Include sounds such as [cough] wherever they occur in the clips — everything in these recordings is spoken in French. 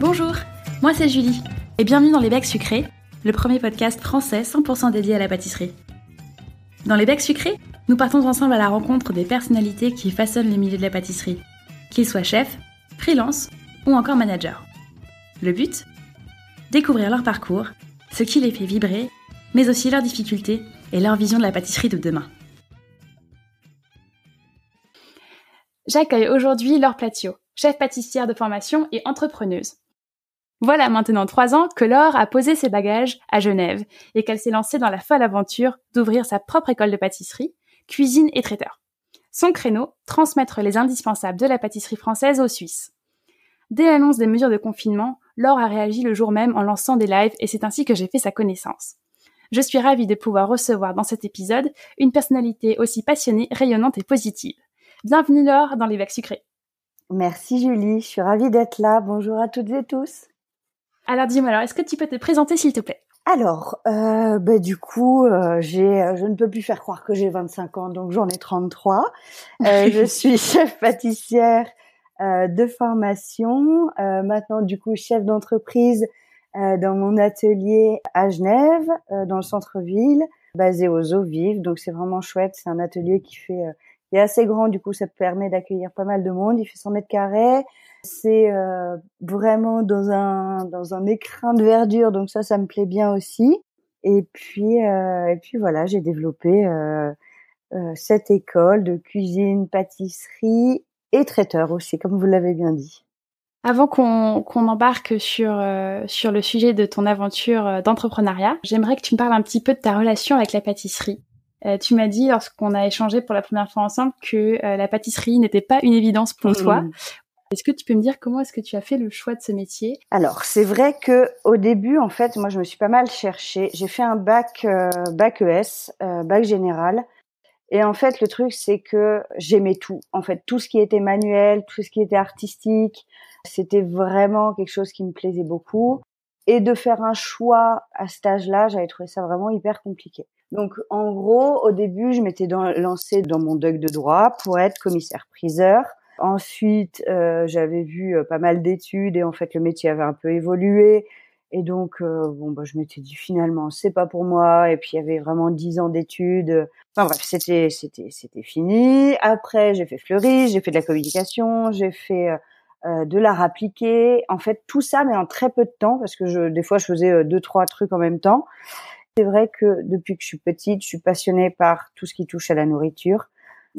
Bonjour, moi c'est Julie, et bienvenue dans Les Becs Sucrés, le premier podcast français 100% dédié à la pâtisserie. Dans Les Becs Sucrés, nous partons ensemble à la rencontre des personnalités qui façonnent les milieux de la pâtisserie, qu'ils soient chefs, freelance ou encore managers. Le but Découvrir leur parcours, ce qui les fait vibrer, mais aussi leurs difficultés et leur vision de la pâtisserie de demain. J'accueille aujourd'hui Laure Platio, chef pâtissière de formation et entrepreneuse. Voilà maintenant trois ans que Laure a posé ses bagages à Genève et qu'elle s'est lancée dans la folle aventure d'ouvrir sa propre école de pâtisserie, cuisine et traiteur. Son créneau, transmettre les indispensables de la pâtisserie française aux Suisses. Dès l'annonce des mesures de confinement, Laure a réagi le jour même en lançant des lives et c'est ainsi que j'ai fait sa connaissance. Je suis ravie de pouvoir recevoir dans cet épisode une personnalité aussi passionnée, rayonnante et positive. Bienvenue Laure dans les Becs Sucrés. Merci Julie, je suis ravie d'être là. Bonjour à toutes et tous. Alors dis-moi alors, est-ce que tu peux te présenter s'il te plaît? Alors, euh, bah, du coup, euh, j'ai, euh, je ne peux plus faire croire que j'ai 25 ans, donc j'en ai 33. Euh, [laughs] je suis chef pâtissière de formation, maintenant du coup chef d'entreprise dans mon atelier à Genève, dans le centre-ville, basé aux eaux vives. Donc c'est vraiment chouette, c'est un atelier qui fait qui est assez grand, du coup ça permet d'accueillir pas mal de monde. Il fait 100 mètres carrés. C'est euh, vraiment dans un dans un écrin de verdure, donc ça, ça me plaît bien aussi. Et puis euh, et puis voilà, j'ai développé euh, euh, cette école de cuisine, pâtisserie et traiteur aussi, comme vous l'avez bien dit. Avant qu'on qu'on embarque sur euh, sur le sujet de ton aventure euh, d'entrepreneuriat, j'aimerais que tu me parles un petit peu de ta relation avec la pâtisserie. Euh, tu m'as dit lorsqu'on a échangé pour la première fois ensemble que la pâtisserie n'était pas une évidence pour toi. Mmh. Est-ce que tu peux me dire comment est-ce que tu as fait le choix de ce métier? Alors, c'est vrai que au début, en fait, moi, je me suis pas mal cherchée. J'ai fait un bac, euh, bac ES, euh, bac général. Et en fait, le truc, c'est que j'aimais tout. En fait, tout ce qui était manuel, tout ce qui était artistique, c'était vraiment quelque chose qui me plaisait beaucoup. Et de faire un choix à cet âge-là, j'avais trouvé ça vraiment hyper compliqué. Donc, en gros, au début, je m'étais lancée dans mon doc de droit pour être commissaire-priseur. Ensuite, euh, j'avais vu euh, pas mal d'études et en fait le métier avait un peu évolué. Et donc, euh, bon, bah, je m'étais dit finalement, c'est pas pour moi. Et puis, il y avait vraiment dix ans d'études. Enfin bref, c'était, c'était, c'était fini. Après, j'ai fait Fleury, j'ai fait de la communication, j'ai fait euh, de l'art appliqué. En fait, tout ça, mais en très peu de temps, parce que je, des fois, je faisais deux, trois trucs en même temps. C'est vrai que depuis que je suis petite, je suis passionnée par tout ce qui touche à la nourriture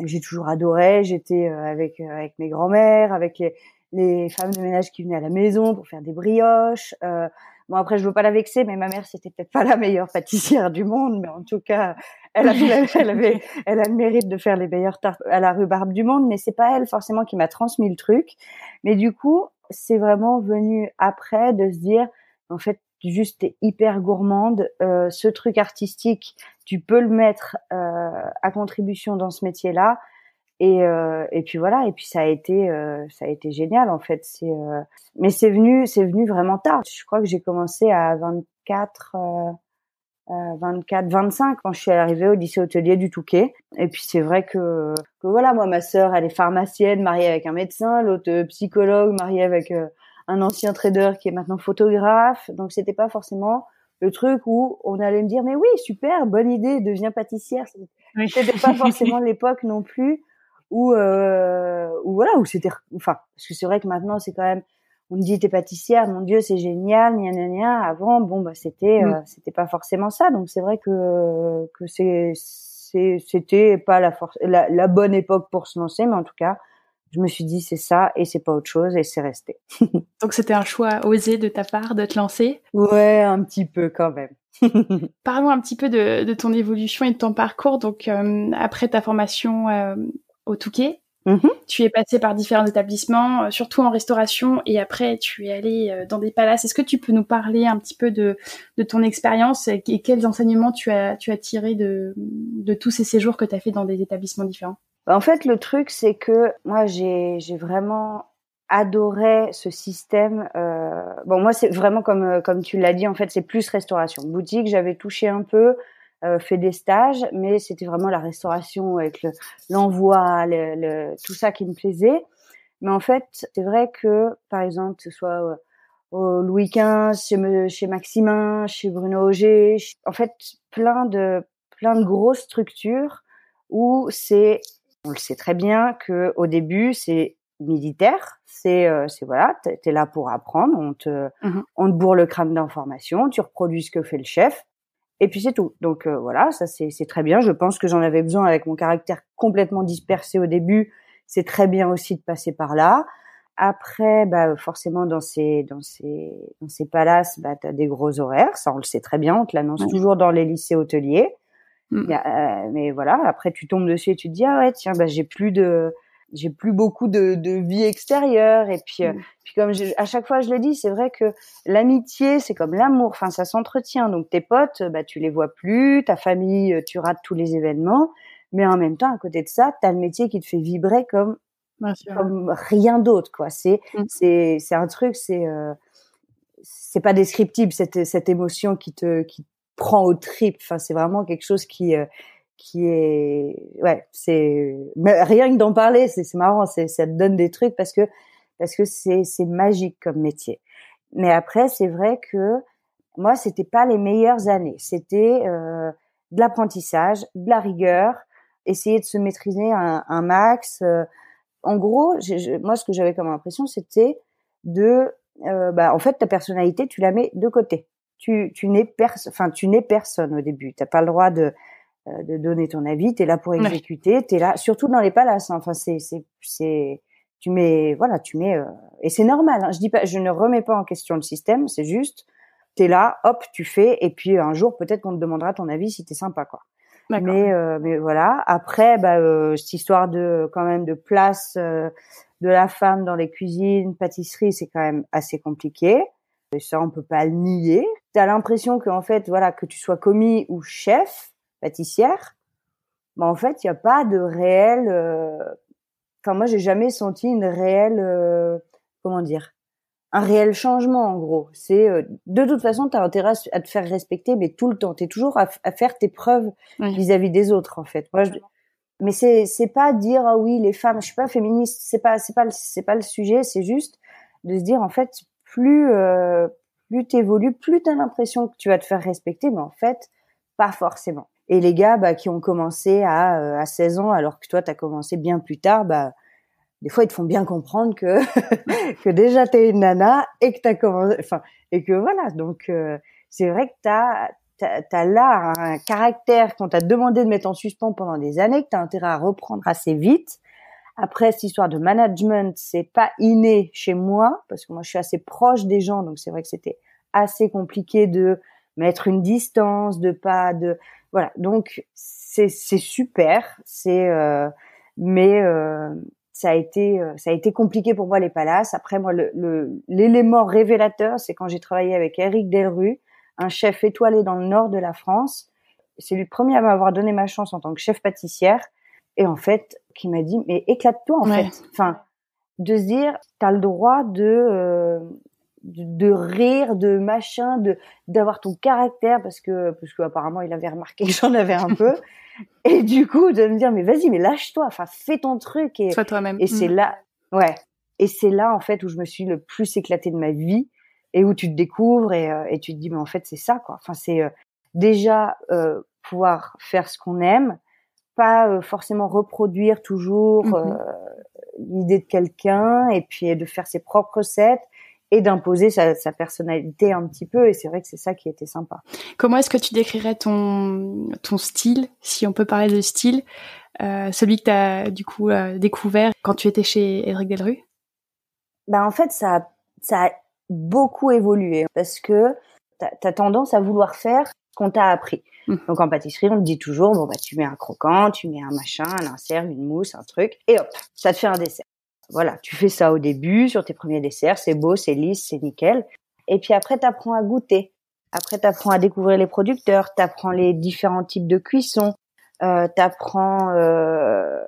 j'ai toujours adoré. J'étais euh, avec euh, avec mes grands-mères, avec les, femmes de ménage qui venaient à la maison pour faire des brioches. Euh, bon après je veux pas la vexer, mais ma mère c'était peut-être pas la meilleure pâtissière du monde, mais en tout cas elle avait, [laughs] elle avait, elle a le mérite de faire les meilleures tartes à la rhubarbe du monde, mais c'est pas elle forcément qui m'a transmis le truc. Mais du coup c'est vraiment venu après de se dire en fait juste hyper gourmande. Euh, ce truc artistique, tu peux le mettre euh, à contribution dans ce métier-là. Et, euh, et puis voilà. Et puis ça a été, euh, ça a été génial en fait. C'est, euh, mais c'est venu, c'est venu vraiment tard. Je crois que j'ai commencé à 24. 24, 25 quand je suis arrivée au lycée hôtelier du Touquet. Et puis c'est vrai que, que voilà, moi ma sœur elle est pharmacienne mariée avec un médecin, l'autre psychologue mariée avec un ancien trader qui est maintenant photographe. Donc c'était pas forcément le truc où on allait me dire mais oui super bonne idée deviens pâtissière. C'était pas [laughs] forcément l'époque non plus où euh, où voilà où c'était enfin parce que c'est vrai que maintenant c'est quand même on me dit t'es pâtissière mon dieu c'est génial gna gna gna avant bon bah c'était mm. euh, c'était pas forcément ça donc c'est vrai que que c'est c'était pas la, force, la, la bonne époque pour se lancer mais en tout cas je me suis dit c'est ça et c'est pas autre chose et c'est resté. [laughs] Donc c'était un choix osé de ta part de te lancer? Ouais, un petit peu quand même. [laughs] Parlons un petit peu de, de, ton évolution et de ton parcours. Donc euh, après ta formation euh, au Touquet, mm-hmm. tu es passé par différents établissements, euh, surtout en restauration, et après tu es allé dans des palaces. Est-ce que tu peux nous parler un petit peu de, de ton expérience et, et, quels enseignements tu as, tu as tirés de, de tous ces séjours que tu as fait dans des établissements différents? En fait, le truc, c'est que moi, j'ai vraiment adoré ce système. Euh... Bon, moi, c'est vraiment comme euh, comme tu l'as dit. En fait, c'est plus restauration. Boutique, j'avais touché un peu, euh, fait des stages, mais c'était vraiment la restauration avec l'envoi, le, le, tout ça qui me plaisait. Mais en fait, c'est vrai que, par exemple, que ce soit au Louis XV, chez, chez Maximin, chez Bruno Auger, en fait plein de plein de grosses structures où c'est on le sait très bien que au début c'est militaire, c'est euh, c'est voilà, t'es es là pour apprendre, on te mmh on te bourre le crâne d'informations, tu reproduis ce que fait le chef et puis c'est tout. Donc euh, voilà, ça c'est c'est très bien. Je pense que j'en avais besoin avec mon caractère complètement dispersé au début. C'est très bien aussi de passer par là. Après, bah, forcément, dans ces, dans ces, dans ces palaces, bah, tu as des gros horaires. Ça, on le sait très bien. On te l'annonce toujours dans les lycées hôteliers. Mmh. Euh, mais voilà, après, tu tombes dessus et tu te dis, ah ouais, tiens, bah, j'ai plus de, j'ai plus beaucoup de, de vie extérieure. Et puis, euh, mmh. puis comme à chaque fois, je le dis, c'est vrai que l'amitié, c'est comme l'amour. Enfin, ça s'entretient. Donc, tes potes, bah, tu les vois plus. Ta famille, tu rates tous les événements. Mais en même temps, à côté de ça, tu as le métier qui te fait vibrer comme comme rien d'autre quoi c'est mmh. c'est c'est un truc c'est euh, c'est pas descriptible cette cette émotion qui te qui prend au trip. Enfin c'est vraiment quelque chose qui euh, qui est ouais c'est rien que d'en parler c'est c'est marrant c'est ça te donne des trucs parce que parce que c'est c'est magique comme métier. Mais après c'est vrai que moi c'était pas les meilleures années. C'était euh, de l'apprentissage de la rigueur essayer de se maîtriser un, max euh, en gros, moi, ce que j'avais comme impression, c'était de, bah, en fait, ta personnalité, tu la mets de côté. Tu, tu n'es enfin, tu n'es personne au début. T'as pas le droit de, euh, de donner ton avis. T'es là pour exécuter. T'es là, surtout dans les palaces. Hein. Enfin, c'est, c'est, c'est, tu mets, voilà, tu mets, euh, et c'est normal. Hein. Je dis pas, je ne remets pas en question le système. C'est juste, t'es là, hop, tu fais, et puis un jour, peut-être qu'on te demandera ton avis si t'es sympa, quoi. Mais, euh, mais voilà. Après, bah, euh, cette histoire de quand même de place euh, de la femme dans les cuisines, pâtisseries, c'est quand même assez compliqué. Et ça, on peut pas le nier. T'as l'impression qu'en fait, voilà, que tu sois commis ou chef, pâtissière, bah en fait, il n'y a pas de réel. Enfin, moi, j'ai jamais senti une réelle, comment dire, un réel changement en gros. C'est euh, de toute façon, tu as intérêt à te faire respecter, mais tout le temps. Tu es toujours à, faire tes preuves vis-à-vis des autres en fait. Moi, je... mais c'est c'est pas dire ah oui les femmes, je suis pas féministe, c'est pas c'est pas c'est pas le sujet, c'est juste de se dire en fait plus euh, plus t'évolues, plus t'as l'impression que tu vas te faire respecter, mais en fait pas forcément. Et les gars bah, qui ont commencé à, euh, à 16 ans alors que toi tu as commencé bien plus tard, bah des fois ils te font bien comprendre que [laughs] que déjà t'es une nana et que t'as commencé enfin et que voilà donc euh, c'est vrai que t'as t'as là un caractère qu'on t'a demandé de mettre en suspens pendant des années que t'as intérêt à reprendre assez vite après cette histoire de management c'est pas inné chez moi parce que moi je suis assez proche des gens donc c'est vrai que c'était assez compliqué de mettre une distance de pas de voilà donc c'est c'est super c'est euh, mais euh, ça a été euh, ça a été compliqué pour moi les palaces. Après moi le l'élément révélateur, c'est quand j'ai travaillé avec Eric Delru, un chef étoilé dans le nord de la France. C'est lui le premier à m'avoir donné ma chance en tant que chef pâtissière et en fait qui m'a dit mais éclate-toi en fait. Enfin de se dire t'as le droit de euh, de, rire, de machin, de d'avoir ton caractère parce que parce que apparemment il avait remarqué que j'en avais un peu [laughs] et du coup de me dire mais vas-y mais lâche-toi, enfin fais ton truc et sois toi-même. Et c'est mm. là ouais et c'est là en fait où je me suis le plus éclatée de ma vie et où tu te découvres et, euh, et tu te dis mais en fait c'est ça quoi. Enfin c'est euh, déjà euh, pouvoir faire ce qu'on aime, pas forcément reproduire toujours mm-hmm. l'idée de quelqu'un et puis de faire ses propres recettes et d'imposer sa, sa, personnalité un petit peu. Et c'est vrai que c'est ça qui était sympa. Comment est-ce que tu décrirais ton, ton style, si on peut parler de style, euh, celui que tu as du coup euh, découvert quand tu étais chez Eric Delru bah, En fait, ça, ça a beaucoup évolué parce que tu as, tendance à vouloir faire qu'on t'a appris. Mmh. Donc en pâtisserie, on te dit toujours, bon bah tu mets un croquant, tu mets un machin, un insert, une mousse, un truc, et hop, ça te fait un dessert voilà, tu fais ça au début sur tes premiers desserts, c'est beau, c'est lisse, c'est nickel. Et puis après, tu apprends à goûter. Après, tu apprends à découvrir les producteurs, tu apprends les différents types de cuisson, euh, tu apprends euh,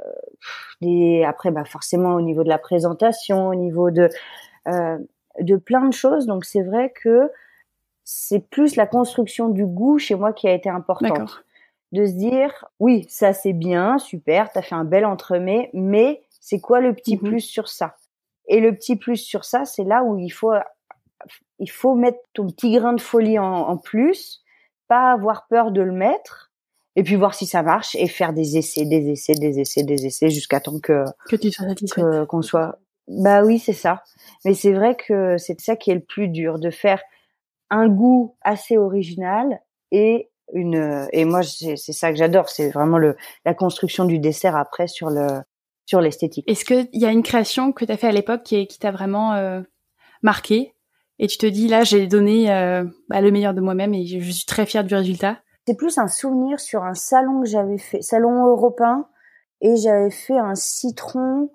après bah forcément au niveau de la présentation, au niveau de euh, de plein de choses. Donc c'est vrai que c'est plus la construction du goût chez moi qui a été importante. De se dire oui, ça c'est bien, super, tu as fait un bel entremets, mais c'est quoi le petit mmh plus sur ça? Et le petit plus sur ça, c'est là où il faut il faut mettre ton petit grain de folie en, en plus, pas avoir peur de le mettre, et puis voir si ça marche et faire des essais, des essais, des essais, des essais jusqu'à temps que que tu sois satisfaite. qu'on soit. Bah oui, c'est ça. Mais c'est vrai que c'est ça qui est le plus dur, de faire un goût assez original et une. Et moi, c'est ça que j'adore, c'est vraiment le la construction du dessert après sur le sur l'esthétique. Est-ce qu'il y a une création que tu as fait à l'époque qui, qui t'a vraiment euh, marqué et tu te dis là j'ai donné euh, bah, le meilleur de moi-même et je suis très fière du résultat? C'est plus un souvenir sur un salon que j'avais fait, salon européen, et j'avais fait un citron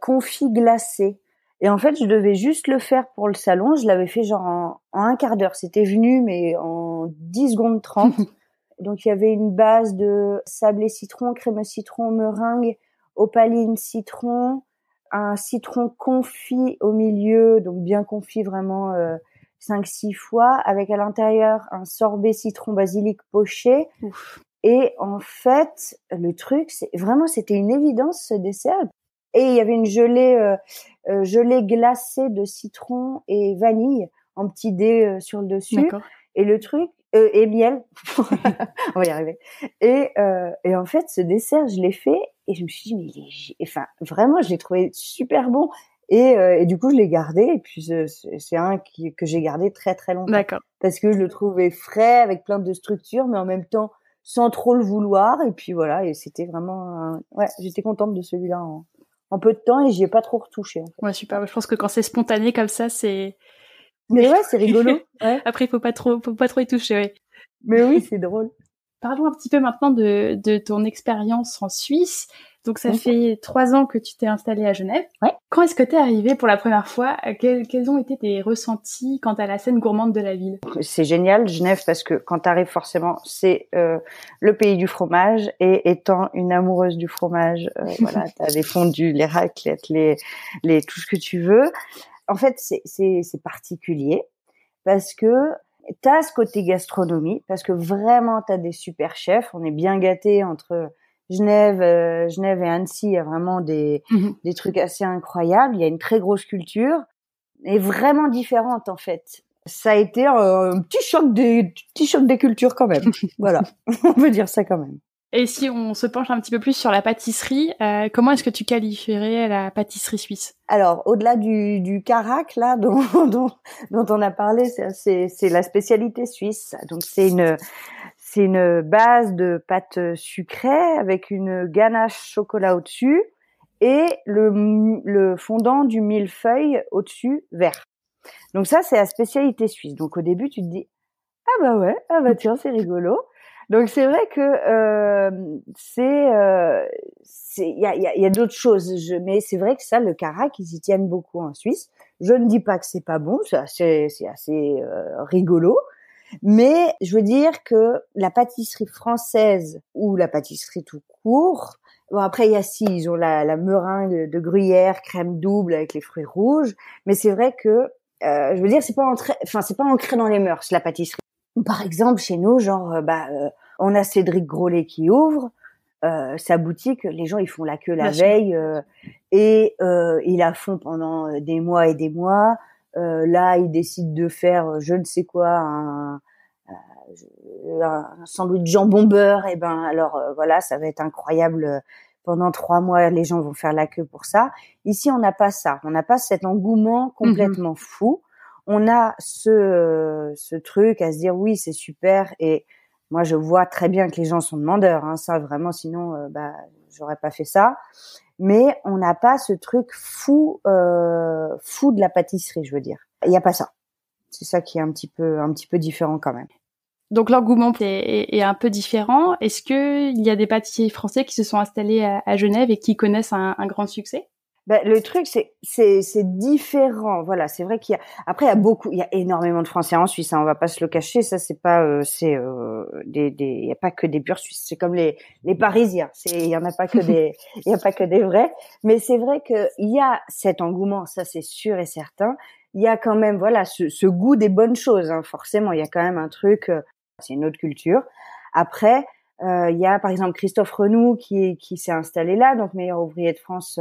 confit glacé. Et en fait, je devais juste le faire pour le salon. Je l'avais fait genre en, un quart d'heure. C'était venu, mais en 10 secondes 30. [laughs] Donc, il y avait une base de sablé citron, crème citron, meringue, opaline citron, un citron confit au milieu, donc bien confit vraiment euh, 5-6 fois, avec à l'intérieur un sorbet citron basilic poché. Et en fait, le truc, c'est vraiment, c'était une évidence ce dessert. Et il y avait une gelée, euh, euh gelée glacée de citron et vanille en petit dé euh, sur le dessus. Et le truc, euh, et miel, [laughs] on va y arriver. Et, et en fait, ce dessert, je l'ai fait et je me suis dit, mais il est, enfin, vraiment, je l'ai trouvé super bon. Et, euh, et, du coup, je l'ai gardé. Et puis, c'est un qui, que j'ai gardé très très longtemps. D'accord. Parce que je le trouvais frais, avec plein de structures, mais en même temps sans trop le vouloir. Et puis voilà, et c'était vraiment... Ouais, j'étais contente de celui-là en, en, peu de temps et j'y ai pas trop retouché. En fait. Ouais, super. Je pense que quand c'est spontané comme ça, c'est... Mais ouais, c'est rigolo. [laughs] Ouais. Après, il faut pas trop, faut pas trop y toucher, ouais. Mais oui, c'est drôle. Parlons un petit peu maintenant de, de ton expérience en Suisse. Donc ça fait trois ans que tu t'es installée à Genève. Ouais. Quand est-ce que tu es arrivée pour la première fois? Quels, quels, ont été tes ressentis quant à la scène gourmande de la ville? C'est génial Genève parce que quand tu arrives forcément, c'est euh, le pays du fromage et étant une amoureuse du fromage, euh, [laughs] voilà, tu as les fondus, les raclettes, les, les tout ce que tu veux. En fait, c'est particulier parce que tu as ce côté gastronomie parce que vraiment tu as des super chefs, on est bien gâtés entre Genève, euh, Genève et Annecy, il y a vraiment des, mhm. des trucs assez incroyables. Il y a une très grosse culture et vraiment différente en fait. Ça a été un petit choc des petit choc des cultures quand même. [laughs] voilà, [laughs] on peut dire ça quand même. Et si on se penche un petit peu plus sur la pâtisserie, euh, comment est-ce que tu qualifierais la pâtisserie suisse? Alors, au-delà du, du carac, là, dont, [laughs] dont, dont on a parlé, c'est la spécialité suisse. Donc, c'est une, c'est une base de pâte sucrée avec une ganache chocolat au-dessus et le, fondant du millefeuille au-dessus vert. Donc ça, c'est la spécialité suisse. Donc au début, tu te dis ah bah ouais, ah bah tiens, c'est rigolo. Donc c'est vrai que euh, c'est euh, il y a, y a, d'autres choses, je, mais c'est vrai que ça, le carac, ils y tiennent beaucoup en Suisse. Je ne dis pas que c'est pas bon, c'est assez, assez euh, rigolo, mais je veux dire que la pâtisserie française ou la pâtisserie tout court, bon après il y a si ils ont la, la meringue de, gruyère, crème double avec les fruits rouges, mais c'est vrai que euh, je veux dire c'est pas ancré, enfin c'est pas ancré dans les mœurs la pâtisserie. Par exemple chez nous, genre euh, bah euh, on a Cédric Grolet qui ouvre. Euh, sa boutique, les gens ils font la queue la veille euh, et euh, ils la font pendant des mois et des mois. Euh, là, ils décident de faire euh, je ne sais quoi, un, euh, un sandwich jambon beurre. Et ben alors voilà, ça va être incroyable. Pendant trois mois, les gens vont faire la queue pour ça. Ici, on n'a pas ça. On n'a pas cet engouement mhm. complètement fou. On a ce, ce truc à se dire oui, c'est super. Et moi, je vois très bien que les gens sont demandeurs. Hein, ça, vraiment, sinon, bah, j'aurais pas fait ça mais on n'a pas ce truc fou, euh, fou de la pâtisserie, je veux dire. Il n'y a pas ça. C'est ça qui est un petit peu, un petit peu différent quand même. Donc l'engouement est, un peu différent. Est-ce que il y a des pâtissiers français qui se sont installés à, Genève et qui connaissent un grand succès? Ben, le truc, c'est c'est c'est différent. Voilà, c'est vrai qu'il y a. Après, il y a beaucoup, il y a énormément de Français en Suisse. Hein, on va pas se le cacher. Ça, c'est pas, euh, c'est euh, des des. Il y a pas que des purs Suisses. C'est comme les les Parisiens. C'est il y en a pas que des. [laughs] Il y a pas que des vrais. Mais c'est vrai que il y a cet engouement. Ça, c'est sûr et certain. Il y a quand même, voilà, ce, ce goût des bonnes choses. Hein, forcément, il y a quand même un truc. Euh, c'est une autre culture. Après, euh, il y a par exemple Christophe Renou qui qui s'est installé là, donc meilleur ouvrier de France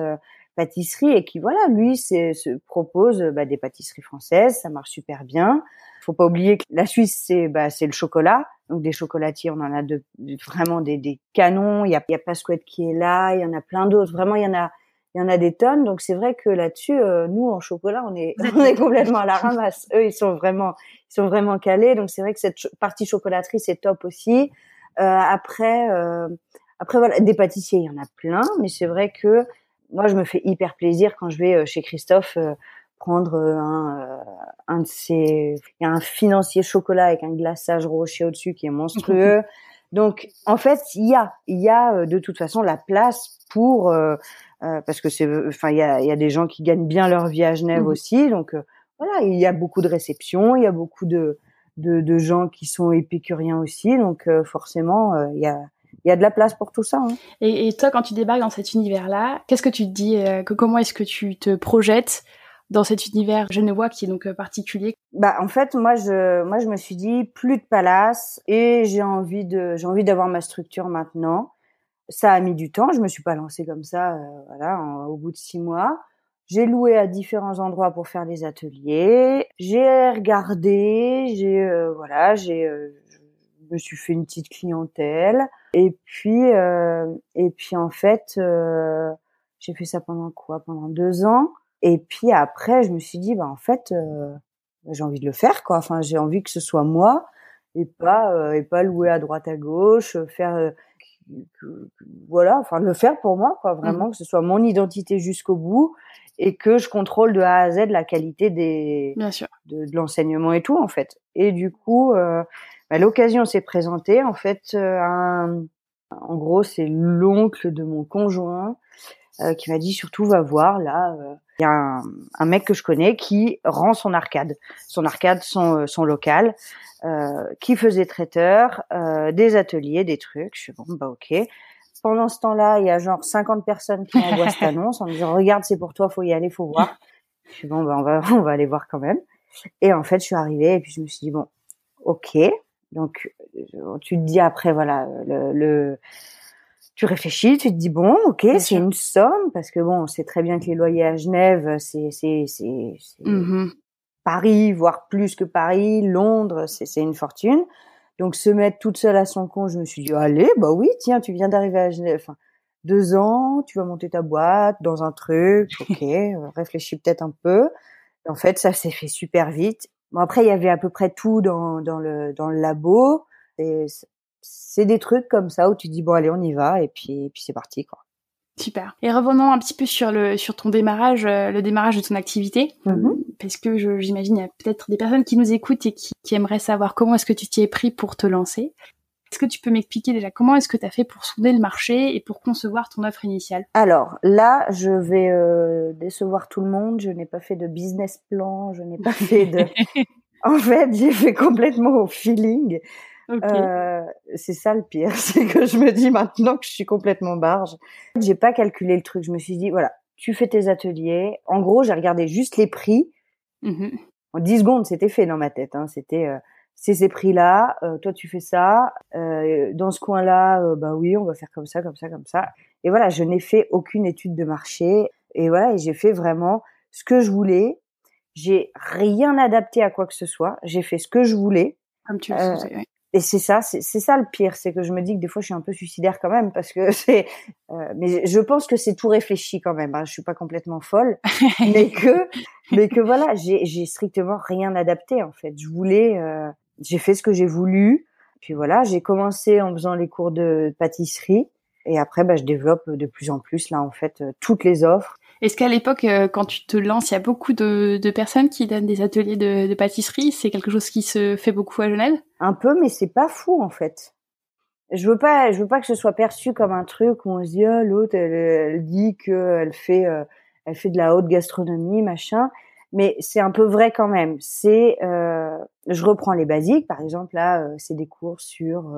pâtisserie et qui voilà, lui, se propose bah, des pâtisseries françaises, ça marche super bien. Faut pas oublier que la Suisse, c'est bah, c'est le chocolat, donc des chocolatiers, on en a de, vraiment des, des canons. Il y a, il y a qui est là, il y en a plein d'autres. Vraiment, il y en a il y en a des tonnes. Donc c'est vrai que là-dessus, euh, nous en chocolat, on est [laughs] on est complètement à la ramasse. Eux, ils sont vraiment ils sont vraiment calés. Donc c'est vrai que cette partie chocolaterie c'est top aussi. Euh, après euh, après voilà, des pâtissiers, il y en a plein, mais c'est vrai que moi je me fais hyper plaisir quand je vais chez Christophe prendre un, un de ces il y a un financier chocolat avec un glaçage rocher au-dessus qui est monstrueux. [laughs] Donc en fait, il y a il y a de toute façon la place pour euh, parce que c'est, enfin, il y a, y a, des gens qui gagnent bien leur vie à Genève mmh. aussi, donc euh, voilà, il y a beaucoup de réceptions, il y a beaucoup de, de, de gens qui sont épicuriens aussi, donc euh, forcément, il y a il y a de la place pour tout ça. Hein. Et, et, toi, quand tu débarques dans cet univers-là, qu'est-ce que tu te dis que, Comment est-ce que tu te projettes dans cet univers genevois qui est donc particulier? Bah en fait, moi je moi je me suis dit plus de palace et j'ai envie de j'ai envie d'avoir ma structure maintenant ça a mis du temps. Je me suis pas lancée comme ça, euh, voilà, au bout de six mois. J'ai loué à différents endroits pour faire des ateliers. J'ai regardé, j'ai euh, voilà, j'ai euh, je me suis fait une petite clientèle. Et puis et puis en fait, j'ai fait ça pendant quoi? Pendant deux ans. Et puis après, je me suis dit, bah en fait, j'ai envie de le faire quoi. Enfin, j'ai envie que ce soit moi et pas et pas louer à droite à gauche, faire voilà, enfin le faire pour moi, quoi, vraiment mmh. que ce soit mon identité jusqu'au bout et que je contrôle de A à Z la qualité des Bien sûr. de, de l'enseignement et tout en fait. Et du coup, euh, bah, l'occasion s'est présentée en fait. Euh, un, en gros, c'est l'oncle de mon conjoint euh, qui m'a dit surtout va voir là. Euh, il y a un, un, mec que je connais qui rend son arcade, son arcade, son, son local. Euh, qui faisait traiteur, euh, des ateliers, des trucs. Je suis bon, bah ok. Pendant ce temps-là, il y a genre 50 personnes qui envoient cette [laughs] annonce en me disant regarde, c'est pour toi, faut y aller, faut voir. Je suis bon, bah on va, [laughs] on va aller voir quand même. Et en fait, je suis arrivée et puis je me suis dit bon, ok. Donc euh, tu te dis après voilà le, le tu réfléchis, tu te dis bon, ok, c'est une somme parce que bon, c'est très bien que les loyers à Genève, c'est c'est c'est mmh Paris, voire plus que Paris, Londres, c'est une fortune. Donc se mettre toute seule à son compte, je me suis dit allez, bah oui, tiens, tu viens d'arriver à Genève, enfin deux ans, tu vas monter ta boîte dans un truc, ok, [laughs] réfléchis peut-être un peu. En fait, ça s'est fait super vite. Bon après, il y avait à peu près tout dans, dans le dans le labo. C'est des trucs comme ça où tu dis bon allez, on y va et puis et puis c'est parti quoi. Super. Et revenons un petit peu sur le sur ton démarrage, euh, le démarrage de ton activité, mm-hmm. parce que j'imagine il y a peut-être des personnes qui nous écoutent et qui, qui aimeraient savoir comment est-ce que tu t'y es pris pour te lancer. Est-ce que tu peux m'expliquer déjà comment est-ce que tu as fait pour sonder le marché et pour concevoir ton offre initiale? Alors là, je vais euh, décevoir tout le monde. Je n'ai pas fait de business plan, je n'ai pas fait de. [laughs] en fait, j'ai fait complètement au feeling. Euh, c'est ça le pire, [laughs] c'est que je me dis maintenant que je suis complètement barge. J'ai pas calculé le truc. Je me suis dit voilà, tu fais tes ateliers. En gros, j'ai regardé juste les prix. Mmh en 10 secondes, c'était fait dans ma tête. Hein. C'était euh, c'est ces prix-là. Euh, toi, tu fais ça. Euh, dans ce coin-là, euh, bah oui, on va faire comme ça, comme ça, comme ça. Et voilà, je n'ai fait aucune étude de marché. Et voilà, j'ai fait vraiment ce que je voulais. J'ai rien adapté à quoi que ce soit. J'ai fait ce que je voulais. Comme tu le oui et c'est ça, c'est ça le pire, c'est que je me dis que des fois je suis un peu suicidaire quand même parce que [laughs] c'est, euh, mais je pense que c'est tout réfléchi quand même. Hein, je suis pas complètement folle, [laughs] mais que, mais que voilà, j'ai strictement rien adapté en fait. Je voulais, euh, j'ai fait ce que j'ai voulu, puis voilà, j'ai commencé en faisant les cours de pâtisserie et après bah, je développe de plus en plus là en fait euh, toutes les offres. Est-ce qu'à l'époque, euh, quand tu te lances, il y a beaucoup de, de personnes qui donnent des ateliers de, de pâtisserie? C'est quelque chose qui se fait beaucoup à Genève? Un peu, mais c'est pas fou en fait. Je veux pas, je veux pas que ce soit perçu comme un truc où on se dit oh, l'autre, elle, elle, dit qu'elle fait, euh, elle fait de la haute gastronomie, machin. Mais c'est un peu vrai quand même. C'est, euh, je reprends les basiques, par exemple là, euh, c'est des cours sur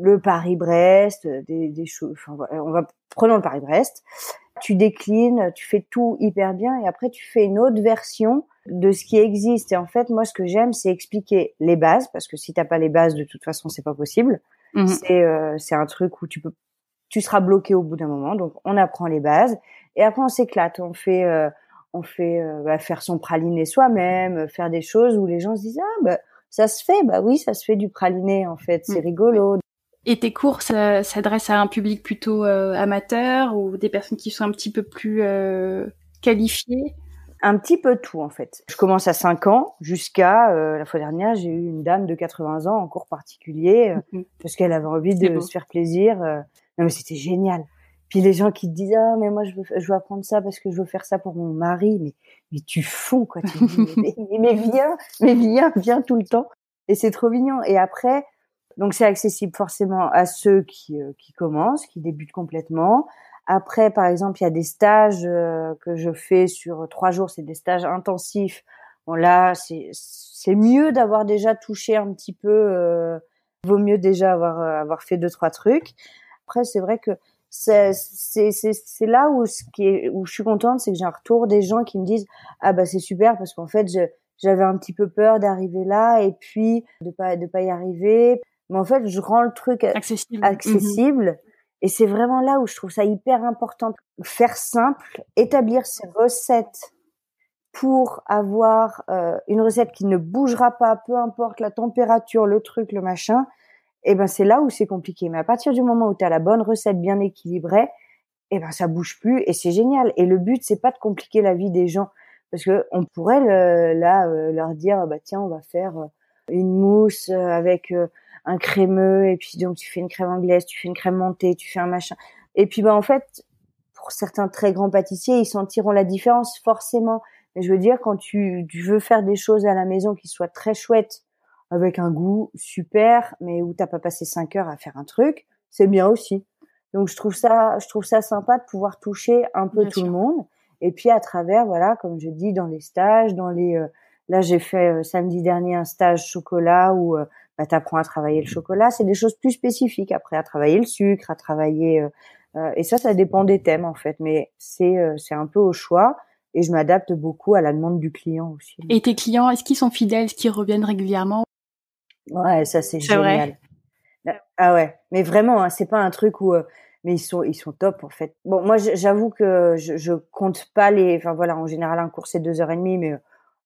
le Paris-Brest, des, des choses. Enfin, on va prenons le Paris-Brest tu déclines, tu fais tout hyper bien et après tu fais une autre version de ce qui existe. Et en fait, moi, ce que j'aime, c'est expliquer les bases parce que si t'as pas les bases, de toute façon, c'est pas possible. Mhm. C'est euh, c'est un truc où tu peux tu seras bloqué au bout d'un moment. Donc on apprend les bases et après on s'éclate. On fait euh, on fait euh, bah, faire son praliné soi-même, faire des choses où les gens se disent ah bah ça se fait, bah oui ça se fait du praliné en fait, c'est mm. rigolo. Et tes cours s'adressent à un public plutôt amateur ou des personnes qui sont un petit peu plus qualifiées? Un petit peu tout en fait. Je commence à 5 ans jusqu'à euh, la fois dernière, j'ai eu une dame de 80 ans en cours particulier euh, mhm. parce qu'elle avait envie de se faire plaisir. Euh. non mais c'était génial. Puis les gens qui te disent ah mais moi je veux je veux apprendre ça parce que je veux faire ça pour mon mari mais mais tu fonds quoi tu mais, mais, viens mais viens viens tout le temps et c'est trop mignon et après donc c'est accessible forcément à ceux qui qui commencent qui débutent complètement après, par exemple, il y a des stages euh, que je fais sur trois jours, c'est des stages intensifs. Bon là, c'est c'est mieux d'avoir déjà touché un petit peu. Euh, vaut mieux déjà avoir euh, avoir fait deux trois trucs. Après, c'est vrai que c'est là où ce qui est où je suis contente, c'est que j'ai un retour des gens qui me disent ah bah c'est super parce qu'en fait j'avais un petit peu peur d'arriver là et puis de pas de pas y arriver. Mais en fait, je rends le truc accessible. accessible et c'est vraiment là où je trouve ça hyper important. Faire simple, établir ses recettes pour avoir euh, une recette qui ne bougera pas, peu importe la température, le truc, le machin, et eh ben c'est là où c'est compliqué. Mais à partir du moment où tu as la bonne recette bien équilibrée, et eh ben ça bouge plus et c'est génial. Et le but c'est pas de compliquer la vie des gens parce que on pourrait là euh, leur dire bah tiens on va faire euh, une mousse avec un crémeux et puis donc tu fais une crème anglaise, tu fais une crème montée, tu fais un machin. Et puis bah en fait, pour certains très grands pâtissiers, ils sentiront la différence forcément. Mais je veux dire quand tu, tu veux faire des choses à la maison qui soient très chouettes avec un goût super, mais où t'as pas passé cinq heures à faire un truc, c'est bien aussi. Donc je trouve ça, je trouve ça sympa de pouvoir toucher un peu tout le monde. Et puis à travers, voilà, comme je dis, dans les stages, dans les, euh, là j'ai fait euh, samedi dernier un stage chocolat où euh, bah, tu apprends à travailler le chocolat. C'est des choses plus spécifiques après, à travailler le sucre, à travailler. Euh, euh, et ça, ça dépend des thèmes en fait. Mais c'est euh, c'est un peu au choix. Et je m'adapte beaucoup à la demande du client aussi. Et tes clients, est-ce qu'ils sont fidèles, est-ce qu'ils reviennent régulièrement? Ouais, ça c'est génial. Vrai. Ah ouais, mais vraiment, hein, c'est pas un truc où mais ils sont ils sont top en fait. Bon, moi j'avoue que je, je compte pas les. Enfin voilà, en général un cours c'est deux heures et demie, mais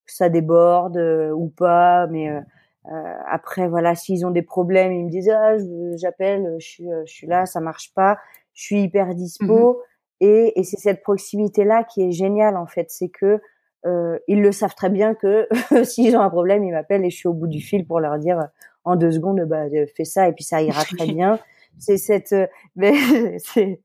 ça déborde ou pas. Mais euh, après, voilà, s'ils ont des problèmes, ils me disent ah, j'appelle, je suis, euh, je suis là, ça marche pas, je suis hyper dispo. Mmh et, et c'est cette proximité là qui est géniale en fait, c'est que euh, ils le savent très bien que [laughs] s'ils ont un problème, ils m'appellent et je suis au bout du fil pour leur dire en deux secondes, bah fais ça et puis ça ira très [laughs] bien. C'est cette, [laughs] mais c'est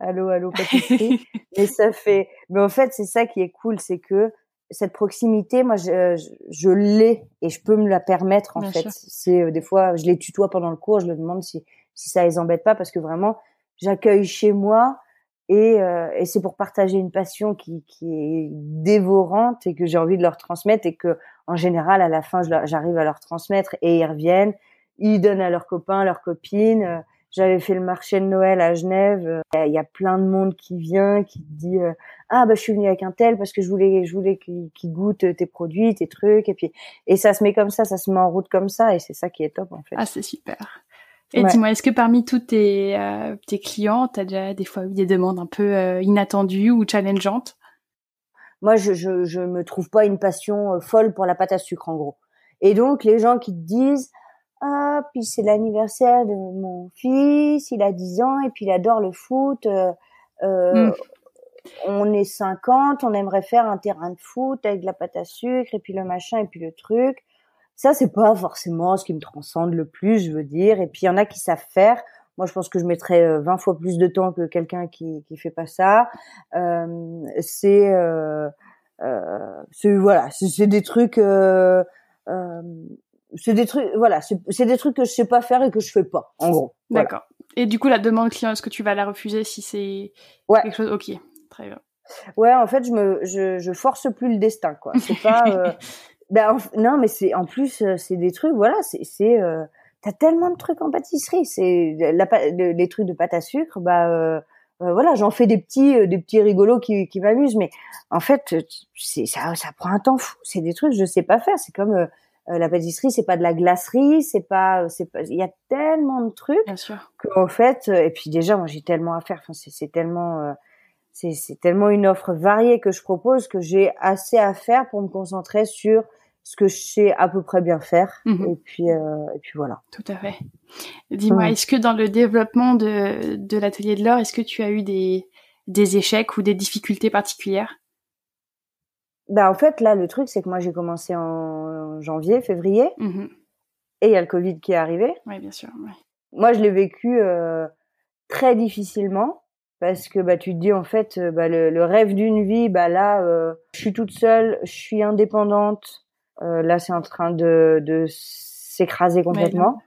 allô allô pâtisserie, mais ça fait, mais en fait c'est ça qui est cool, c'est que cette proximité, moi, je, je, l'ai et je peux me la permettre en fait. C'est euh, des fois, je les tutoie pendant le cours, je leur demande si si ça les embête pas parce que vraiment, j'accueille chez moi et, euh, et c'est pour partager une passion qui, qui est dévorante et que j'ai envie de leur transmettre et que en général, à la fin, j'arrive à leur transmettre et ils reviennent, ils donnent à leurs copains, leurs copines. Euh, j'avais fait le marché de Noël à Genève. Euh, il y a plein de monde qui vient, qui dit euh, ah bah je suis venue avec un tel parce que je voulais je voulais qu'il goûte tes produits, tes trucs et puis et ça se met comme ça, ça se met en route comme ça et c'est ça qui est top en fait. Ah c'est super. Et dis-moi, est-ce que parmi tous tes, euh, tes clients, tu as déjà des fois eu des demandes un peu inattendues ou challengeantes? Moi, je, je je me trouve pas une passion folle pour la pâte à sucre en gros. Et donc les gens qui te disent ah, puis c'est l'anniversaire de mon fils, il a 10 ans et puis il adore le foot. Euh, euh, hmm. On est 50, on aimerait faire un terrain de foot avec de la pâte à sucre et puis le machin et puis le truc. Ça, c'est pas forcément ce qui me transcende le plus, je veux dire. Et puis il y en a qui savent faire. Moi, je pense que je mettrais 20 euh, fois plus de temps que quelqu'un qui qui fait pas ça. Euh, c'est euh, euh, voilà, c'est des trucs. C'est des trucs voilà c'est des trucs que je sais pas faire et que je fais pas en gros d'accord et du coup la demande client est-ce que tu vas la refuser si c'est quelque chose? Ok très bien ouais en fait je me je, je force plus le destin quoi c'est pas [laughs] euh... ben, non mais c'est en plus euh, c'est des trucs voilà c'est c'est euh... t'as tellement de trucs en pâtisserie c'est la, les trucs de pâte à sucre bah euh... euh voilà, j'en fais des petits, euh, des petits rigolos qui, qui m'amusent, mais en fait, c'est ça, ça prend un temps fou. C'est des trucs que je sais pas faire. C'est comme la pâtisserie, c'est pas de la glacerie, c'est pas, c'est pas, il y a tellement de trucs Bien sûr. qu'en fait, et puis déjà, moi j'ai tellement à faire. Enfin, c'est tellement, c'est tellement une offre variée que je propose que j'ai assez à faire pour me concentrer sur ce que je sais à peu près bien faire. Mhm. Et puis, euh, et puis voilà. Tout à fait. Dis-moi, est-ce que dans le développement de, de l'atelier de l'or, est-ce que tu as eu des, des échecs ou des difficultés particulières? Bah en fait, là, le truc, c'est que moi, j'ai commencé en janvier, février, mhm. et il y a le Covid qui est arrivé. Oui, bien sûr. Moi, je l'ai vécu euh, très difficilement parce que bah tu te dis en fait euh, bah, le, le rêve d'une vie bah là euh, je suis toute seule je suis indépendante euh, là, c'est en train de, de s'écraser complètement.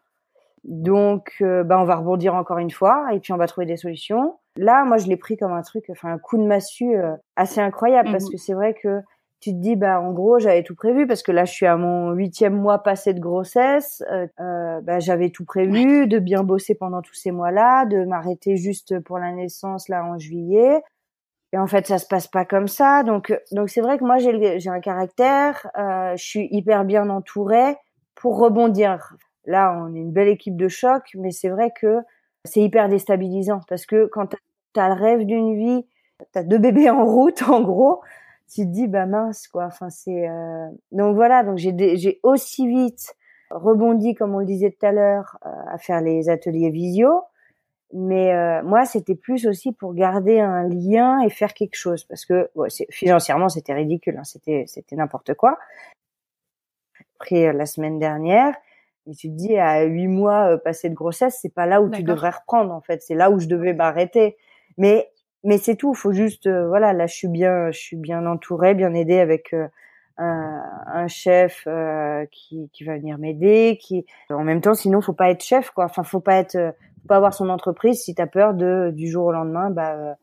Donc, euh, bah, on va rebondir encore une fois et puis on va trouver des solutions. Là, moi, je l'ai pris comme un truc, enfin un coup de massue euh, assez incroyable parce mhm. que c'est vrai que tu te dis, bah en gros, j'avais tout prévu parce que là, je suis à mon huitième mois passé de grossesse. Euh, bah, j'avais tout prévu, de bien bosser pendant tous ces mois-là, de m'arrêter juste pour la naissance là en juillet. Et en fait, ça se passe pas comme ça. Donc, donc c'est vrai que moi, j'ai, j'ai un caractère. Euh, je suis hyper bien entourée pour rebondir. Là, on est une belle équipe de choc, mais c'est vrai que c'est hyper déstabilisant parce que quand tu as le rêve d'une vie, tu as deux bébés en route, [laughs] en gros, tu te dis bah mince quoi. Enfin c'est euh... donc voilà. Donc j'ai j'ai aussi vite rebondi comme on le disait tout à l'heure euh, à faire les ateliers visio mais euh, moi, c'était plus aussi pour garder un lien et faire quelque chose, parce que financièrement, c'était ridicule, hein, c'était c'était n'importe quoi. Après euh, la semaine dernière, et tu te dis à huit mois euh, passé de grossesse, c'est pas là où tu devrais reprendre en fait, c'est là où je devais m'arrêter. Mais mais c'est tout, faut juste voilà, là je suis bien, je suis bien entourée, bien aidée avec un, un, chef qui, qui va venir m'aider, qui en même temps sinon faut pas être chef quoi, enfin faut pas être pas avoir son entreprise si tu as peur de du jour au lendemain bah, euh,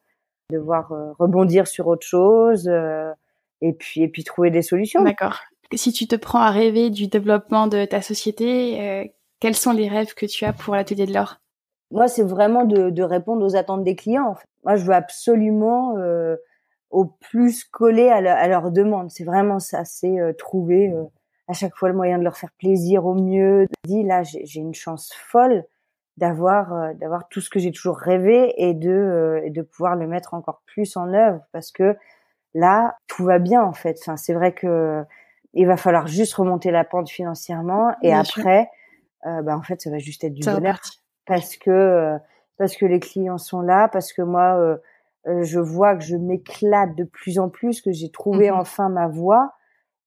devoir euh, rebondir sur autre chose euh, et puis et puis trouver des solutions. D'accord. Si tu te prends à rêver du développement de ta société, quels sont les rêves que tu as pour l'atelier de l'or? Moi, c'est vraiment de, de, répondre aux attentes des clients. En fait. Moi, je veux absolument au plus coller à, à leurs demandes. C'est vraiment ça, c'est trouver à chaque fois le moyen de leur faire plaisir au mieux. Dis là, j'ai une chance folle d'avoir euh, d'avoir tout ce que j'ai toujours rêvé et de euh, et de pouvoir le mettre encore plus en œuvre parce que là tout va bien en fait. Enfin c'est vrai que il va falloir juste remonter la pente financièrement et après euh, bah en fait ça va juste être du bonheur parce que parce que les clients sont là parce que moi je vois que je m'éclate de plus en plus que j'ai trouvé mmh enfin ma voie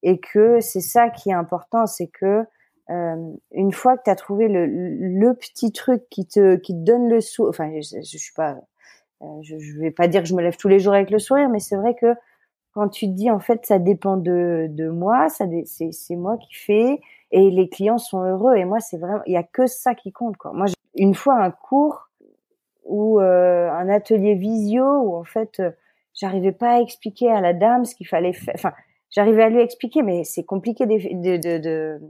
et que c'est ça qui est important c'est que euh, une fois que tu as trouvé le, le, petit truc qui te qui te donne le sourire, enfin je, je, suis pas euh, je, je, vais pas dire que je me lève tous les jours avec le sourire mais c'est vrai que quand tu te dis en fait ça dépend de de moi ça c'est c'est moi qui fais et les clients sont heureux. Et moi c'est vraiment il y a que ça qui compte quoi. Moi une fois un cours ou euh, un atelier visio où en fait euh, j'arrivais pas à expliquer à la dame ce qu'il fallait faire enfin j'arrivais à lui expliquer mais c'est compliqué de, de, de,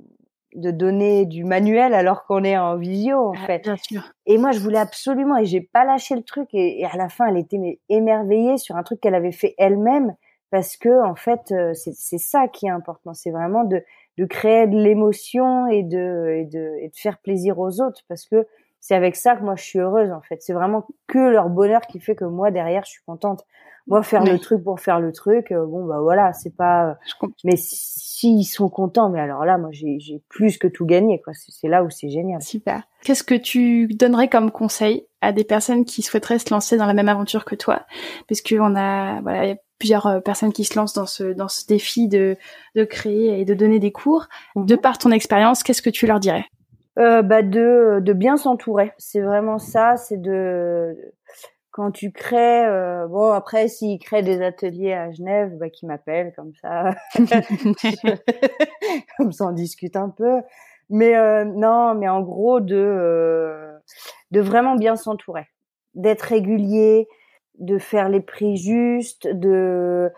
de donner du manuel alors qu'on est en visio en ah, fait. Bien sûr. Et moi je voulais absolument et j'ai pas lâché le truc et, à la fin elle était émerveillée sur un truc qu'elle avait fait elle-même parce que en fait euh, c'est ça qui est important, c'est vraiment de de créer de l'émotion et de, et de et de faire plaisir aux autres parce que c'est avec ça que moi je suis heureuse en fait. C'est vraiment que leur bonheur qui fait que moi derrière je suis contente. Moi faire le truc pour faire le truc, euh, bon bah voilà, c'est pas. mais s'ils sont contents, mais alors là moi j'ai plus que tout gagné quoi. C'est là où c'est génial. Super. Qu'est-ce que tu donnerais comme conseil à des personnes qui souhaiteraient se lancer dans la même aventure que toi, parce qu'on a voilà y a plusieurs euh, personnes qui se lancent dans ce dans ce défi de de créer et de donner des cours. Mhm. De par ton expérience, qu'est-ce que tu leur dirais? Euh, bah de, de bien s'entourer. C'est vraiment ça, c'est de quand tu crées euh, bon après s'ils créent des ateliers à Genève, bah qui m'appellent comme ça. [laughs] comme ça on discute un peu. Mais euh, non, mais en gros de euh, de vraiment bien s'entourer, d'être régulier, de faire les prix justes, de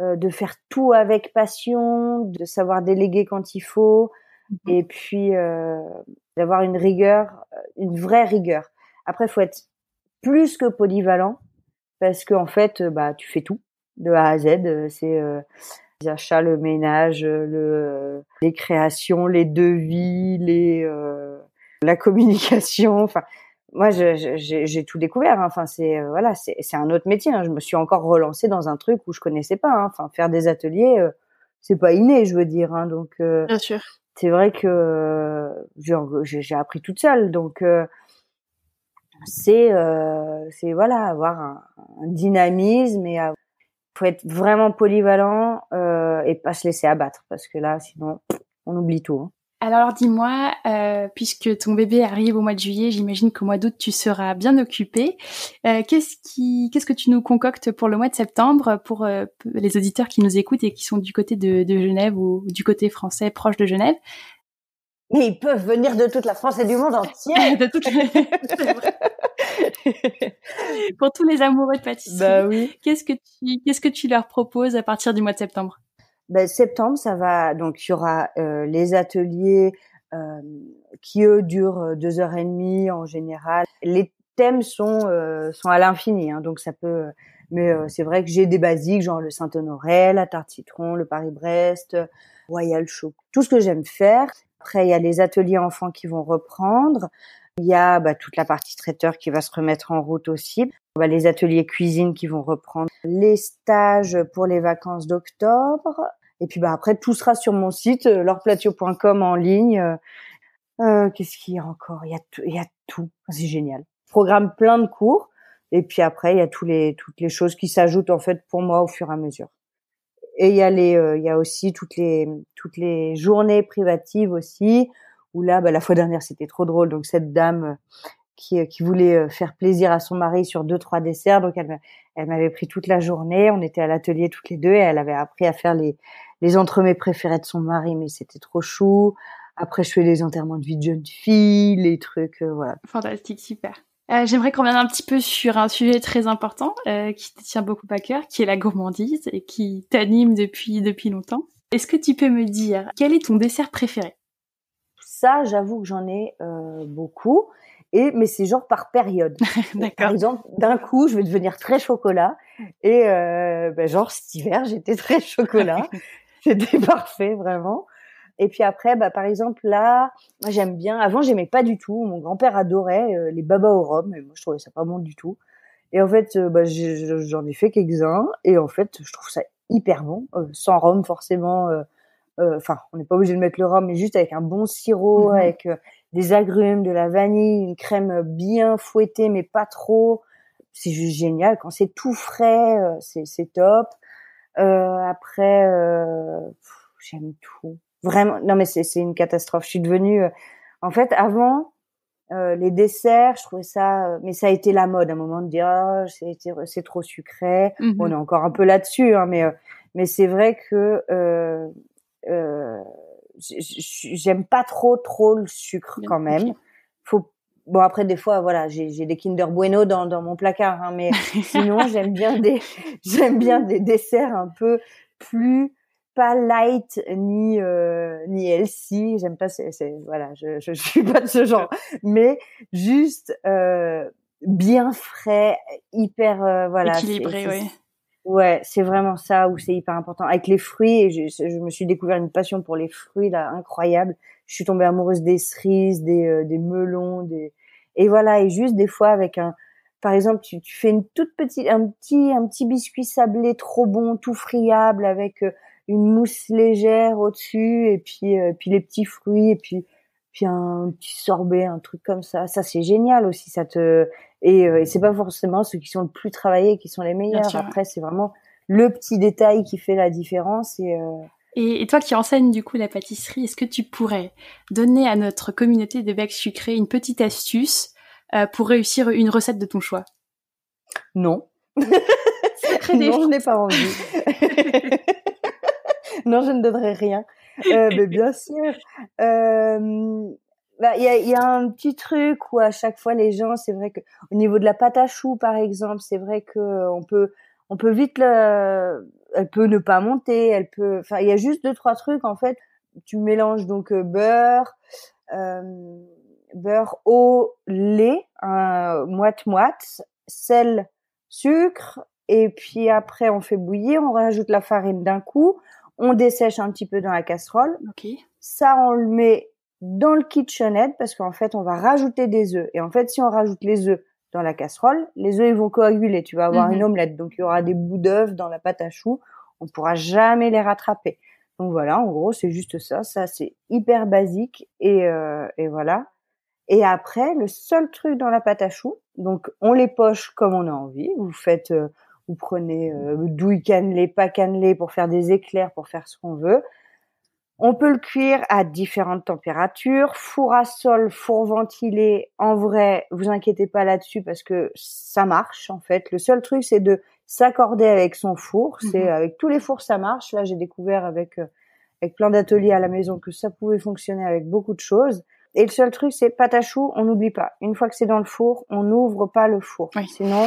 euh, de faire tout avec passion, de savoir déléguer quand il faut, Mmh. et puis euh, d'avoir une rigueur, une vraie rigueur. Après, faut être plus que polyvalent parce qu'en en fait, bah, tu fais tout de A à Z. C'est euh, les achats, le ménage, le, les créations, les devis, les, euh, la [laughs] communication. Enfin, moi, j'ai tout découvert. Hein. Enfin, c'est euh, voilà, c'est un autre métier. Hein. Je me suis encore relancée dans un truc où je connaissais pas. Hein. Enfin, faire des ateliers, euh, c'est pas inné, je veux dire. Donc, bien sûr. C'est vrai que j'ai appris toute seule. Donc, c'est c'est voilà, avoir un, dynamisme et faut être vraiment polyvalent euh, et pas se laisser abattre parce que là, sinon, on oublie tout. Hein. Alors dis-moi, euh, puisque ton bébé arrive au mois de juillet, j'imagine qu'au mois d'août tu seras bien occupé. Euh, qu'est-ce qui, qu'est-ce que tu nous concoctes pour le mois de septembre pour euh, les auditeurs qui nous écoutent et qui sont du côté de Genève ou du côté français proche de Genève? Mais ils peuvent venir de toute la France et du monde entier. [laughs] de toute [laughs] [laughs] pour tous les amoureux de pâtisserie. Bah oui. Qu'est-ce que tu qu'est-ce que tu leur proposes à partir du mois de septembre? Ben, septembre, ça va donc il y aura euh, les ateliers euh, qui eux durent euh, deux heures et demie en général. Les thèmes sont euh, sont à l'infini, hein, donc ça peut. Mais euh, c'est vrai que j'ai des basiques genre le Saint-Honoré, la tarte citron, le Paris-Brest, Royal Choc, tout ce que j'aime faire. Après, il y a les ateliers enfants qui vont reprendre. Il y a bah, toute la partie traiteur qui va se remettre en route aussi. Bah, les ateliers cuisine qui vont reprendre. Les stages pour les vacances d'octobre. Et puis bah, après, tout sera sur mon site, lorplatio.com en ligne. Euh, euh, Qu'est-ce qu'il y a encore? Il y a, il y a tout. C'est génial. Programme plein de cours. Et puis après, il y a toutes les choses qui s'ajoutent en fait pour moi au fur et à mesure. Et il y a les, euh, il y a aussi toutes les, toutes les journées privatives aussi où là, bah, la fois dernière, c'était trop drôle. Donc cette dame euh, qui, euh, qui voulait faire plaisir à son mari sur deux trois desserts, donc elle, elle m'avait pris toute la journée. On était à l'atelier toutes les deux et elle avait appris à faire les les entremets préférés de son mari, mais c'était trop chou. Après, je fais les enterrements de vie de jeune fille, les trucs, voilà. Fantastique, super. Euh, J'aimerais qu'on vienne un petit peu sur un sujet très important euh, qui te tient beaucoup à cœur, qui est la gourmandise et qui t'anime depuis depuis longtemps. Est-ce que tu peux me dire quel est ton dessert préféré? Ça, j'avoue que j'en ai euh, beaucoup. Et mais c'est genre par période. [laughs] par exemple, d'un coup, je vais devenir très chocolat. Et euh, ben, genre cet hiver, j'étais très chocolat. [laughs] C'était parfait, vraiment. Et puis après, bah, par exemple, là, moi j'aime bien. Avant, j'aimais pas du tout. Mon grand-père adorait euh, les babas au rhum, et moi je trouvais ça pas bon du tout. Et en fait, euh, bah, j'en ai fait quelques-uns, et en fait, je trouve ça hyper bon, euh, sans rhum forcément. Enfin, on n'est pas obligé de mettre le rhum, mais juste avec un bon sirop, mhm. avec des agrumes, de la vanille, une crème bien fouettée, mais pas trop. C'est juste génial. Quand c'est tout frais, c'est top. après, j'aime tout. Vraiment, non mais c'est une catastrophe. Je suis devenue, en fait, avant, les desserts, je trouvais ça, mais ça a été la mode à un moment de dire oh, c'est trop sucré. Mhm. On est encore un peu là-dessus, hein, mais mais c'est vrai que euh, euh, j'aime pas trop trop le sucre quand même. Faut bon après des fois voilà j'ai des Kinder Bueno dans dans mon placard hein, mais [laughs] sinon j'aime bien des j'aime bien des desserts un peu plus pas light ni euh, ni healthy j'aime pas c'est voilà je, je, suis pas de ce genre mais juste euh, bien frais hyper euh, voilà équilibré oui Ouais, c'est vraiment ça où c'est hyper important. Avec les fruits, je, je, me suis découvert une passion pour les fruits là incroyable. Je suis tombée amoureuse des cerises, des, euh, des melons, des et voilà. Et juste des fois avec un, par exemple, tu, tu, fais une toute petite, un petit, un petit biscuit sablé trop bon, tout friable avec euh, une mousse légère au-dessus et puis, euh, puis les petits fruits et puis puis un petit sorbet, un truc comme ça. Ça c'est génial aussi. Ça te et, euh, et c'est pas forcément ceux qui sont le plus travaillés qui sont les meilleurs. Après c'est vraiment le petit détail qui fait la différence et euh... et, toi qui enseignes du coup la pâtisserie, est-ce que tu pourrais donner à notre communauté de becs sucrés une petite astuce euh, pour réussir une recette de ton choix? Non. [laughs] non, je n'ai pas envie. [laughs] non, je ne donnerai rien. Euh, mais bien [laughs] sûr. Euh, bah, il y, a, y, a, un petit truc où à chaque fois les gens, c'est vrai que au niveau de la pâte à choux par exemple, c'est vrai que on peut on peut vite le, elle peut ne pas monter, elle peut, enfin il y a juste deux trois trucs en fait. Tu mélanges donc euh, beurre, euh, beurre, eau, lait, moite moite, sel, sucre, et puis après on fait bouillir, on rajoute la farine d'un coup, On dessèche un petit peu dans la casserole. Ça, on le met dans le KitchenAid parce qu'en fait, on va rajouter des œufs. Et en fait, si on rajoute les œufs dans la casserole, les œufs ils vont coaguler. Tu vas avoir Mhm. une omelette, donc il y aura des bouts d'œufs dans la pâte à choux. On pourra jamais les rattraper. Donc voilà, en gros, c'est juste ça. Ça, c'est hyper basique et, euh, et voilà. Et après, le seul truc dans la pâte à choux, donc on les poche comme on a envie. Vous faites, euh, vous prenez euh, douille cannelée, pas cannelée pour faire des éclairs, pour faire ce qu'on veut. On peut le cuire à différentes températures, four à sol, four ventilé. En vrai, vous inquiétez pas là-dessus parce que ça marche en fait. Le seul truc, c'est de s'accorder avec son four. C'est Mhm. avec tous les fours ça marche. Là, j'ai découvert avec euh, avec plein d'ateliers à la maison que ça pouvait fonctionner avec beaucoup de choses. Et le seul truc, c'est pâte à choux, on n'oublie pas. Une fois que c'est dans le four, on n'ouvre pas le four. Oui. Sinon,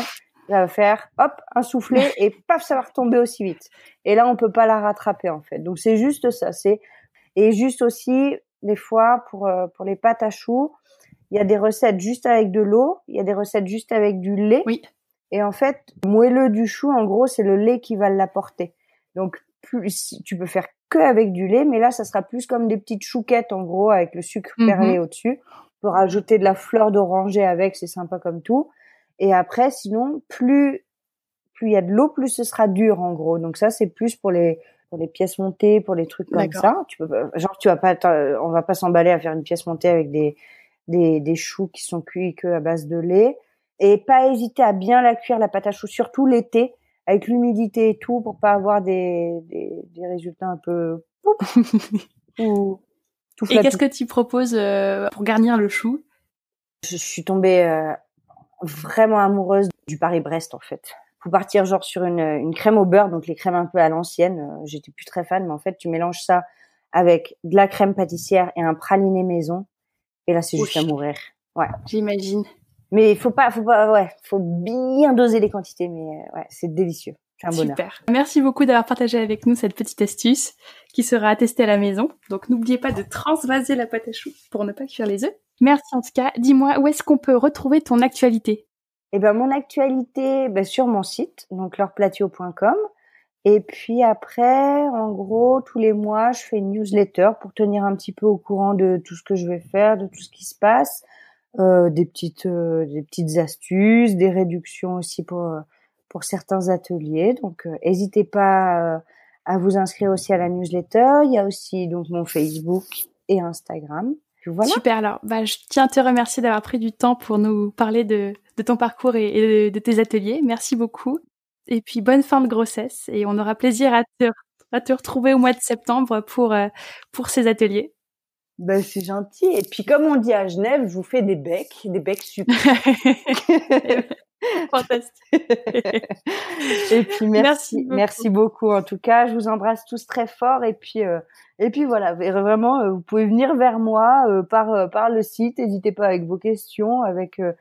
faire hop un soufflé [laughs] et paf, ça va retomber aussi vite. Et là, on peut pas la rattraper en fait. Donc c'est juste ça. C'est et juste aussi des fois pour euh, pour les pâtes à choux, il y a des recettes juste avec de l'eau, il y a des recettes juste avec du lait. Oui. Et en fait, moelleux du chou, en gros, c'est le lait qui va l'apporter. Donc plus tu peux faire que avec du lait, mais là, ça sera plus comme des petites chouquettes en gros avec le sucre Mhm. perlé au-dessus. On peut rajouter de la fleur d'oranger avec, c'est sympa comme tout. Et après, sinon, plus plus il y a de l'eau, plus ce sera dur en gros. Donc ça, c'est plus pour les pour les pièces montées, pour les trucs comme ça. Tu peux pas- genre tu vas pas on va pas s'emballer à faire une pièce montée avec des des des choux qui sont cuits que à base de lait et pas hésiter à bien la cuire la pâte à choux surtout l'été avec l'humidité et tout pour pas avoir des des, des résultats un peu [laughs] ou tout Et qu'est-ce que tu proposes euh, pour garnir le chou? Je suis tombée euh, vraiment amoureuse du Paris-Brest en fait. Faut partir genre sur une, une crème au beurre, donc les crèmes un peu à l'ancienne. euh, J'étais plus très fan, mais en fait tu mélanges ça avec de la crème pâtissière et un praliné maison, et là c'est juste à mourir. Ouais. J'imagine. Mais il faut pas, faut pas, ouais, faut bien doser les quantités, mais euh, ouais, c'est délicieux. C'est un bonheur. Super. Merci beaucoup d'avoir partagé avec nous cette petite astuce qui sera à tester à la maison. Donc n'oubliez pas de transvaser la pâte à choux pour ne pas cuire les œufs. Merci en tout cas. Dis-moi où est-ce qu'on peut retrouver ton actualité? Et ben mon actualité, ben, sur mon site, donc leurplatio.com. Et puis après, en gros, tous les mois, je fais une newsletter pour tenir un petit peu au courant de tout ce que je vais faire, de tout ce qui se passe, euh, des petites, euh, des petites astuces, des réductions aussi pour euh, pour certains ateliers. Donc, euh, n'hésitez pas euh, à vous inscrire aussi à la newsletter. Il y a aussi donc mon Facebook et Instagram. Voilà. Super. Alors, bah, je tiens à te remercier d'avoir pris du temps pour nous parler de, de ton parcours et, et de, de tes ateliers. Merci beaucoup. Et puis bonne fin de grossesse et on aura plaisir à te, à te retrouver au mois de septembre pour euh, pour ces ateliers. Ben, c'est gentil. Et puis, comme on dit à Genève, je vous fais des becs, des becs super. [laughs] [laughs] Et puis, merci, Merci merci beaucoup. En tout cas, je vous embrasse tous très fort. Et puis, euh, et puis voilà, vraiment, euh, vous pouvez venir vers moi euh, par euh, par le site. N'hésitez pas avec vos questions. Avec euh,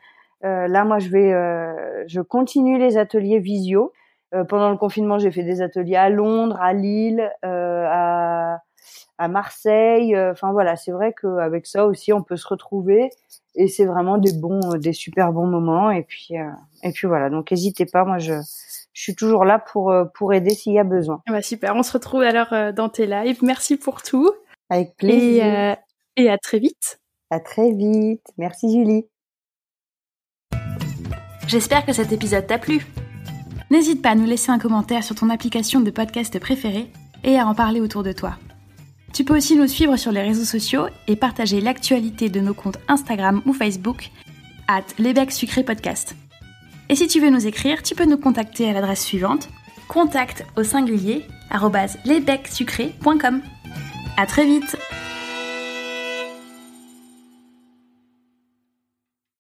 euh, là, moi, je vais, euh, je continue les ateliers visio. Euh, pendant le confinement, j'ai fait des ateliers à Londres, à Lille, euh, à à Marseille. Euh, Enfin voilà, c'est vrai qu'avec ça aussi, on peut se retrouver et c'est vraiment des bons, des super bons moments. Et puis euh, et puis voilà. Donc n'hésitez pas, moi je je suis toujours là pour euh, pour aider s'il y a besoin. Bah, super. On se retrouve alors euh, dans tes lives. Merci pour tout Avec et plaisir. euh, et à très vite. À très vite. Merci Julie. J'espère que cet épisode t'a plu. N'hésite pas à nous laisser un commentaire sur ton application de podcast préférée et à en parler autour de toi. Tu peux aussi nous suivre sur les réseaux sociaux et partager l'actualité de nos comptes Instagram ou Facebook at l'ébec sucré podcast. Et si tu veux nous écrire, tu peux nous contacter à l'adresse suivante contact au singulier lesbecsucrés.com. À très vite